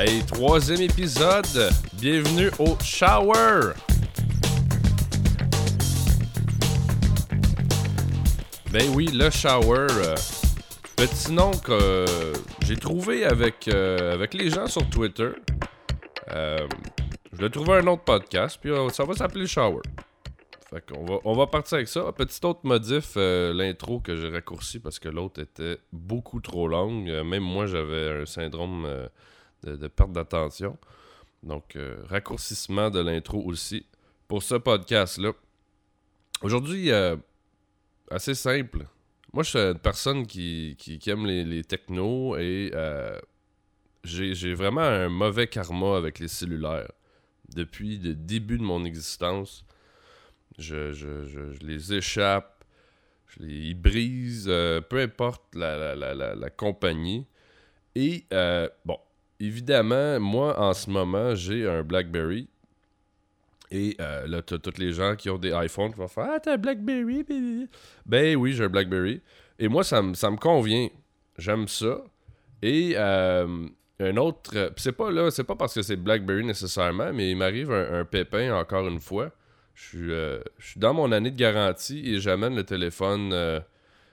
Hey, troisième épisode. Bienvenue au Shower. Ben oui, le Shower. euh, petit nom que euh, j'ai trouvé avec, euh, avec les gens sur Twitter. Je vais trouver un autre podcast, puis ça va s'appeler le Shower. Fait qu'on va, on va partir avec ça. Petit autre modif, l'intro que j'ai raccourci parce que l'autre était beaucoup trop longue. Même moi, j'avais un syndrome de, perte d'attention. Donc, euh, raccourcissement de l'intro aussi pour ce podcast-là. Aujourd'hui, euh, assez simple. Moi, je suis une personne qui, aime les, les technos et euh, j'ai vraiment un mauvais karma avec les cellulaires. Depuis le début de mon existence, je, les échappe, je les euh, peu importe la, la- la- compagnie. Et, bon, évidemment, moi, en ce moment, j'ai un BlackBerry. Et euh, là, t'as tous les gens qui ont des iPhones qui vont faire Ah, t'as un BlackBerry. Ben oui, j'ai un BlackBerry. Et moi, ça me ça me convient. J'aime ça. Et euh, un autre. euh, c'est pas là, c'est pas parce que c'est BlackBerry nécessairement, mais il m'arrive un, pépin encore une fois. Je suis, je suis dans mon année de garantie et j'amène le téléphone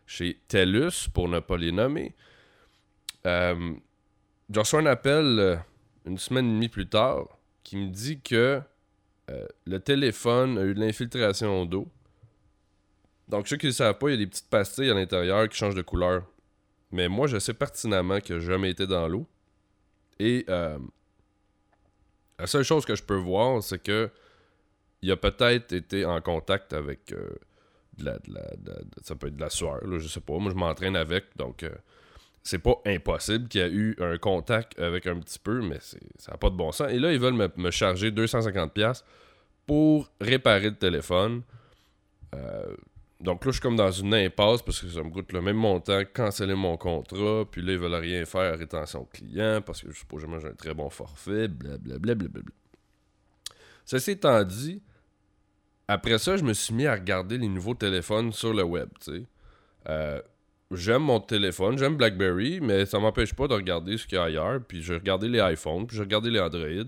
chez TELUS pour ne pas les nommer. Je reçois un appel euh, une semaine et demie plus tard qui me dit que euh, le téléphone a eu de l'infiltration d'eau. Donc, ceux qui ne le savent pas, il y a des petites pastilles à l'intérieur qui changent de couleur. Mais moi, je sais pertinemment que j'ai jamais été dans l'eau. Et euh, la seule chose que je peux voir, c'est que il a peut-être été en contact avec de, la, de la- ça peut être de la sueur, là, je sais pas. Moi, je m'entraîne avec, donc c'est pas impossible qu'il y a eu un contact avec un petit peu, mais ça n'a pas de bon sens. Et là, ils veulent me, me charger 250$ pour réparer le téléphone. Euh, donc là, je suis comme dans une impasse parce que ça me coûte le même montant, canceller mon contrat, puis là, ils veulent rien faire rétention client parce que je suppose que j'ai un très bon forfait, blablabla. blablabla. Ceci étant dit, après ça, je me suis mis à regarder les nouveaux téléphones sur le web, tu sais. Euh, j'aime mon téléphone, j'aime BlackBerry, mais ça m'empêche pas de regarder ce qu'il y a ailleurs, puis j'ai regardé les iPhones, puis j'ai regardé les Android.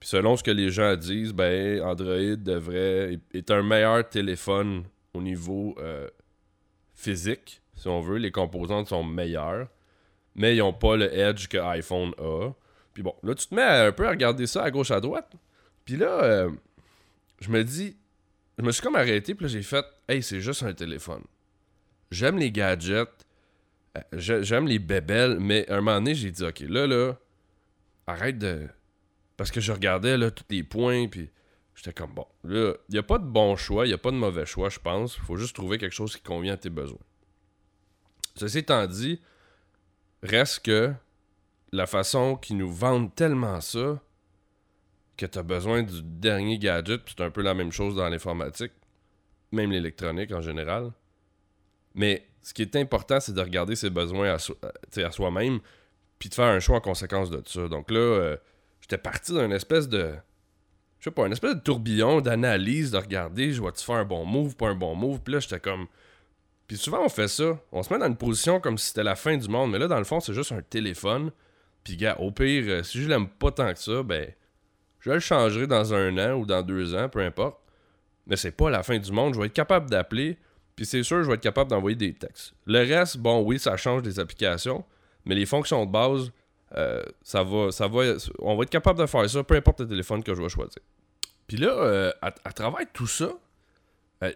Puis selon ce que les gens disent, ben Android devrait est un meilleur téléphone au niveau euh, physique, si on veut, les composantes sont meilleures, mais ils n'ont pas le edge que iPhone a. Puis bon, là tu te mets un peu à regarder ça à gauche à droite. Puis là, euh, je me dis, je me suis comme arrêté, puis là j'ai fait, hey, c'est juste un téléphone. J'aime les gadgets, euh, j'ai- j'aime les bébelles, mais à un moment donné, j'ai dit, ok, là, là, arrête de. Parce que je regardais là, tous les points, puis j'étais comme, bon, là, il n'y a pas de bon choix, il n'y a pas de mauvais choix, je pense. Il faut juste trouver quelque chose qui convient à tes besoins. Ceci étant dit, reste que la façon qu'ils nous vendent tellement ça que tu as besoin du dernier gadget, c'est un peu la même chose dans l'informatique, même l'électronique en général. Mais ce qui est important, c'est de regarder ses besoins à, sais, à soi-même, puis de faire un choix en conséquence de ça. Donc là, euh, j'étais parti d'une espèce de. Je sais pas, une espèce de tourbillon d'analyse, de regarder, je vois-tu faire un bon move, pas un bon move. Puis là, j'étais comme. Puis souvent, on fait ça. On se met dans une position comme si c'était la fin du monde. Mais là, dans le fond, c'est juste un téléphone. Puis, gars, au pire, euh, si je l'aime pas tant que ça, ben. Je le changerai dans un an ou dans deux ans, peu importe. Mais c'est pas la fin du monde. Je vais être capable d'appeler. Puis c'est sûr, je vais être capable d'envoyer des textes. Le reste, bon, oui, ça change des applications. Mais les fonctions de base, euh, ça va, ça va, on va être capable de faire ça, peu importe le téléphone que je vais choisir. Puis là, euh, à, travers tout ça, euh,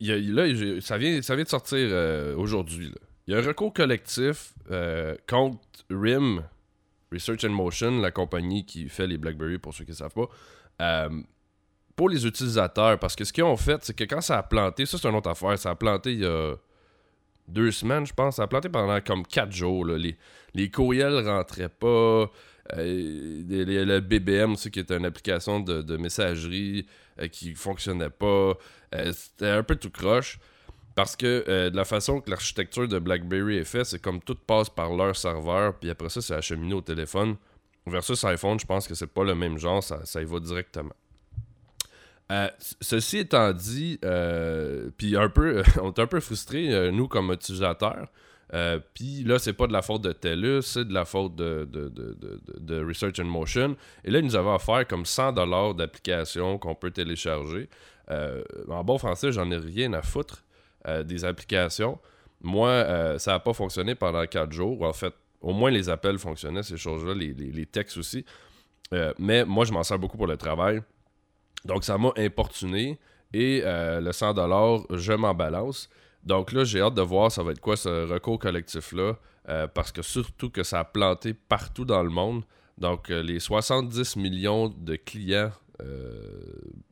là, ça, vient, ça vient de sortir euh, aujourd'hui. Il y a un recours collectif contre RIM, Research and Motion, la compagnie qui fait les BlackBerry, pour ceux qui ne savent pas, pour les utilisateurs. Parce que ce qu'ils ont fait, c'est que quand ça a planté, ça c'est une autre affaire, ça a planté il y a deux semaines, je pense. Ça a planté pendant comme quatre jours. Les, les courriels rentraient pas. euh, les- le BBM qui est une application de, de messagerie euh, qui fonctionnait pas. Euh, C'était un peu tout croche. Parce que euh, de la façon que l'architecture de BlackBerry est faite, c'est comme tout passe par leur serveur, puis après ça, c'est acheminé au téléphone. Versus iPhone, je pense que c'est pas le même genre, ça, ça y va directement. Euh, ceci étant dit, euh, puis un peu, on est un peu frustrés, euh, nous, comme utilisateurs, puis là, c'est pas de la faute de TELUS, c'est de la faute de, Research in Motion. Et là, ils nous avaient offert comme 100$ d'applications qu'on peut télécharger. En bon français, j'en ai rien à foutre des applications. Moi, ça n'a pas fonctionné pendant 4 jours. En fait, au moins les appels fonctionnaient, ces choses-là, les, textes aussi. mais moi, je m'en sers beaucoup pour le travail. Donc, ça m'a importuné. Et le 100$, je m'en balance. Donc là, j'ai hâte de voir ça va être quoi ce recours collectif-là, euh, parce que surtout que ça a planté partout dans le monde. Donc euh, les 70 millions de clients euh,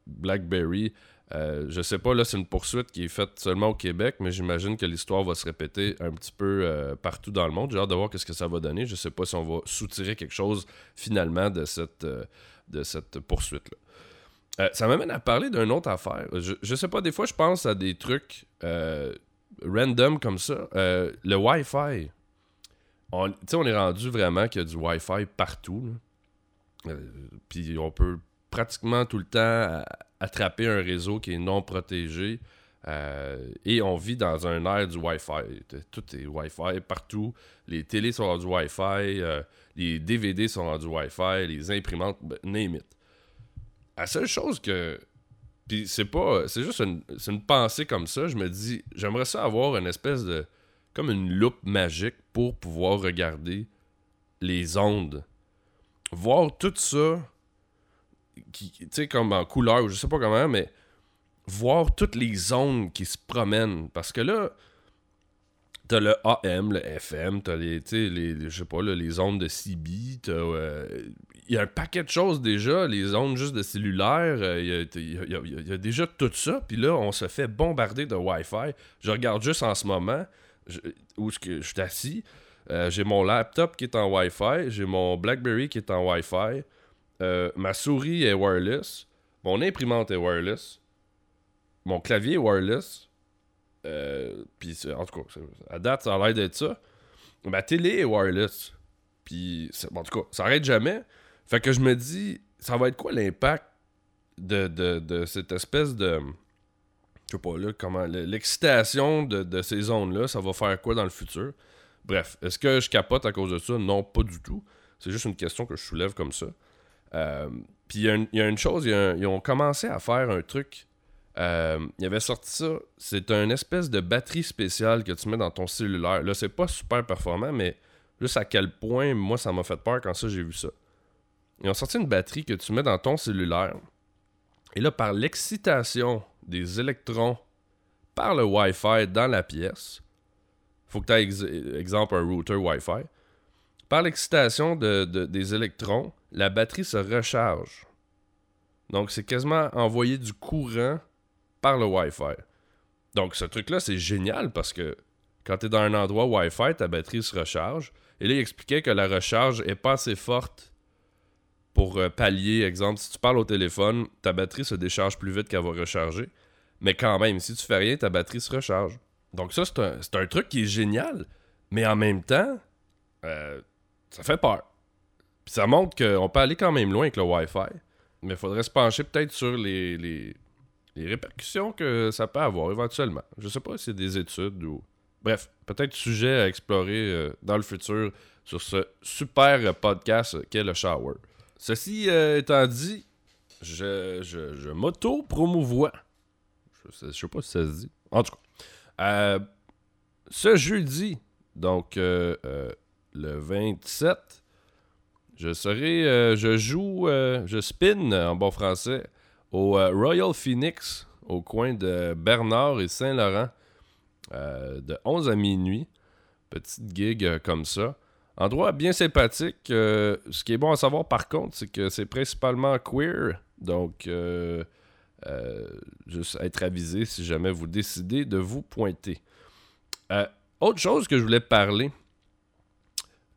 BlackBerry, je sais pas, là c'est une poursuite qui est faite seulement au Québec, mais j'imagine que l'histoire va se répéter un petit peu partout dans le monde. J'ai hâte de voir ce que ça va donner. Je sais pas si on va soutirer quelque chose finalement de cette, de cette poursuite-là. Euh, ça m'amène à parler d'une autre affaire. Je, sais pas, des fois, je pense à des trucs euh, random comme ça. Euh, le Wi-Fi. On, on est rendu vraiment qu'il y a du Wi-Fi partout. Puis on peut pratiquement tout le temps attraper un réseau qui est non protégé. et on vit dans un air du Wi-Fi. Tout est Wi-Fi partout. Les télés sont du Wi-Fi. les DVD sont du Wi-Fi. Les imprimantes, ben, name it. La seule chose que. Puis c'est pas. C'est juste une, une pensée comme ça. Je me dis, j'aimerais ça avoir une espèce de. Comme une loupe magique pour pouvoir regarder les ondes. Voir tout ça. Tu sais, comme en couleur, je sais pas comment, mais voir toutes les ondes qui se promènent. Parce que là, T'as le AM, le FM, t'as les, les, je sais pas, les ondes de CB, t'as... Euh, il y a un paquet de choses déjà, les ondes juste de cellulaire, il y, a déjà tout ça, puis là, on se fait bombarder de Wi-Fi. Je regarde juste en ce moment où je, suis assis, euh, j'ai mon laptop qui est en Wi-Fi, j'ai mon BlackBerry qui est en Wi-Fi, euh, ma souris est wireless, mon imprimante est wireless, mon clavier est wireless, euh, puis en tout cas, à date, ça a l'air d'être ça. Ma télé est wireless. Puis, en tout cas, ça arrête jamais. Fait que je me dis, ça va être quoi l'impact de, cette espèce de. Je sais pas, là, comment. L'excitation de, ces zones-là, ça va faire quoi dans le futur? Bref, est-ce que je capote à cause de ça? Non, pas du tout. C'est juste une question que je soulève comme ça. Euh, puis il y, a une chose, ils ont commencé à faire un truc euh, il avait sorti ça. C'est un espèce de batterie spéciale que tu mets dans ton cellulaire. Là, c'est pas super performant, mais juste à quel point, moi, ça m'a fait peur quand ça, j'ai vu ça. Ils ont sorti une batterie que tu mets dans ton cellulaire. Et là, par l'excitation des électrons par le Wi-Fi dans la pièce, faut que tu aies, exemple, un router Wi-Fi. Par l'excitation de, des électrons, la batterie se recharge. Donc, c'est quasiment envoyer du courant par le Wi-Fi. Donc, ce truc-là, c'est génial parce que quand tu es dans un endroit Wi-Fi, ta batterie se recharge. Et là, il expliquait que la recharge est pas assez forte pour euh, pallier, exemple, si tu parles au téléphone, ta batterie se décharge plus vite qu'elle va recharger. Mais quand même, si tu fais rien, ta batterie se recharge. Donc ça, c'est un, truc qui est génial. Mais en même temps, euh, ça fait peur. Puis ça montre qu'on peut aller quand même loin avec le Wi-Fi. Mais il faudrait se pencher peut-être sur les, les répercussions que ça peut avoir éventuellement. Je sais pas si c'est des études ou. Bref, peut-être sujet à explorer euh, dans le futur sur ce super podcast qu'est le shower. Ceci euh, étant dit, je, je, m'auto-promouvois. Je sais, sais pas si ça se dit. En tout cas, euh, ce jeudi, donc le 27, je serai. je joue. je spin en bon français au euh, Royal Phoenix, au coin de Bernard et Saint-Laurent, euh, de 11 à minuit. Petite gig euh, comme ça. Endroit bien sympathique. ce qui est bon à savoir par contre, c'est que c'est principalement queer. Donc, juste être avisé si jamais vous décidez de vous pointer. autre chose que je voulais parler,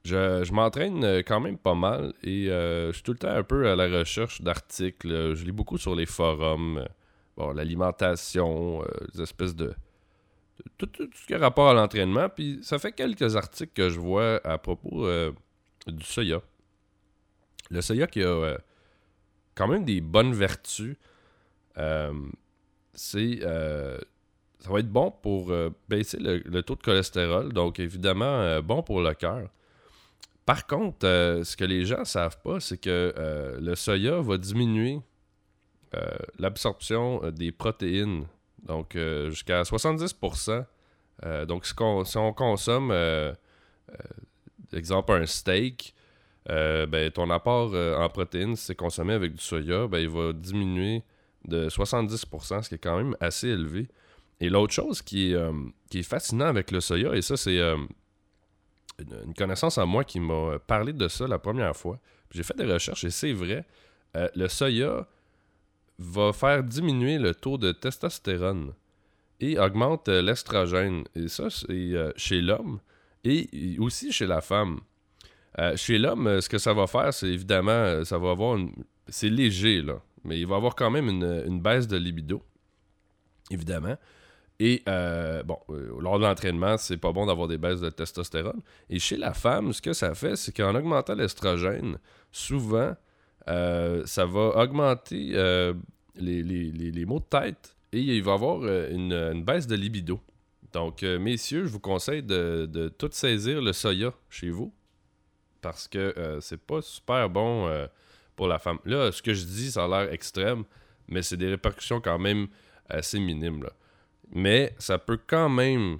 je, m'entraîne euh, quand même pas mal et euh, je suis tout le temps un peu à la recherche d'articles. Je lis beaucoup sur les forums. Euh, bon, l'alimentation, espèces de. tout, ce qui a rapport à l'entraînement. Puis ça fait quelques articles que je vois à propos du soya. Le soya qui a quand même des bonnes vertus. c'est ça va être bon pour euh, baisser le, taux de cholestérol, donc évidemment euh, bon pour le cœur. Par contre, ce que les gens ne savent pas, c'est que le soya va diminuer l'absorption des protéines, donc jusqu'à 70%. donc si, si, on consomme, exemple, un steak, ben, ton apport en protéines, si c'est consommé avec du soya, ben, il va diminuer de 70%, ce qui est quand même assez élevé. Et l'autre chose qui est, euh, qui est fascinant avec le soya, et ça, c'est euh, une, connaissance à moi qui m'a parlé de ça la première fois. J'ai fait des recherches et c'est vrai, euh, le soya va faire diminuer le taux de testostérone et augmente l'estrogène. Et ça, c'est chez l'homme et aussi chez la femme. chez l'homme, ce que ça va faire, c'est évidemment, ça va avoir une... C'est léger, là. Mais il va avoir quand même une baisse de libido, évidemment. Et euh, bon, euh, lors de l'entraînement, c'est pas bon d'avoir des baisses de testostérone. Et chez la femme, ce que ça fait, c'est qu'en augmentant l'estrogène, souvent, euh, ça va augmenter les, maux de tête et il va y avoir une, baisse de libido. Donc, messieurs, je vous conseille de, de, tout saisir le soya chez vous parce que c'est pas super bon pour la femme. Là, ce que je dis, ça a l'air extrême, mais c'est des répercussions quand même assez minimes. Là. Mais ça peut quand même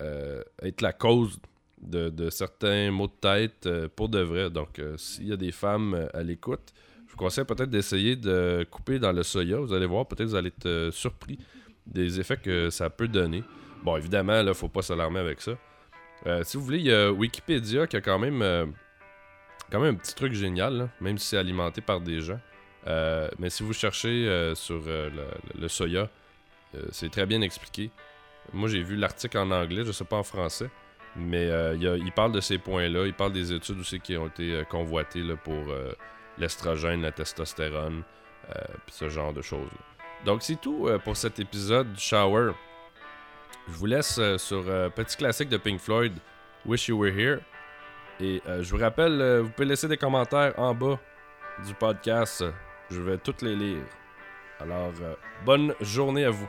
euh, être la cause de, certains maux de tête euh, pour de vrai. Donc, euh, s'il y a des femmes à l'écoute, je vous conseille peut-être d'essayer de couper dans le soya. Vous allez voir, peut-être vous allez être surpris des effets que ça peut donner. Bon, évidemment, là, faut pas s'alarmer avec ça. si vous voulez, il y a Wikipédia qui a quand même, quand même un petit truc génial, même si c'est alimenté par des gens. mais si vous cherchez sur le, soya, euh, c'est très bien expliqué. Moi, j'ai vu l'article en anglais, je sais pas en français. Mais euh, il, parle de ces points-là. Il parle des études aussi qui ont été euh, convoitées pour l'estrogène, la testostérone, ce genre de choses. Donc, c'est tout pour cet épisode du Shower. Je vous laisse sur petit classique de Pink Floyd, Wish You Were Here. Et je vous rappelle, vous pouvez laisser des commentaires en bas du podcast. Je vais toutes les lire. Alors, bonne journée à vous.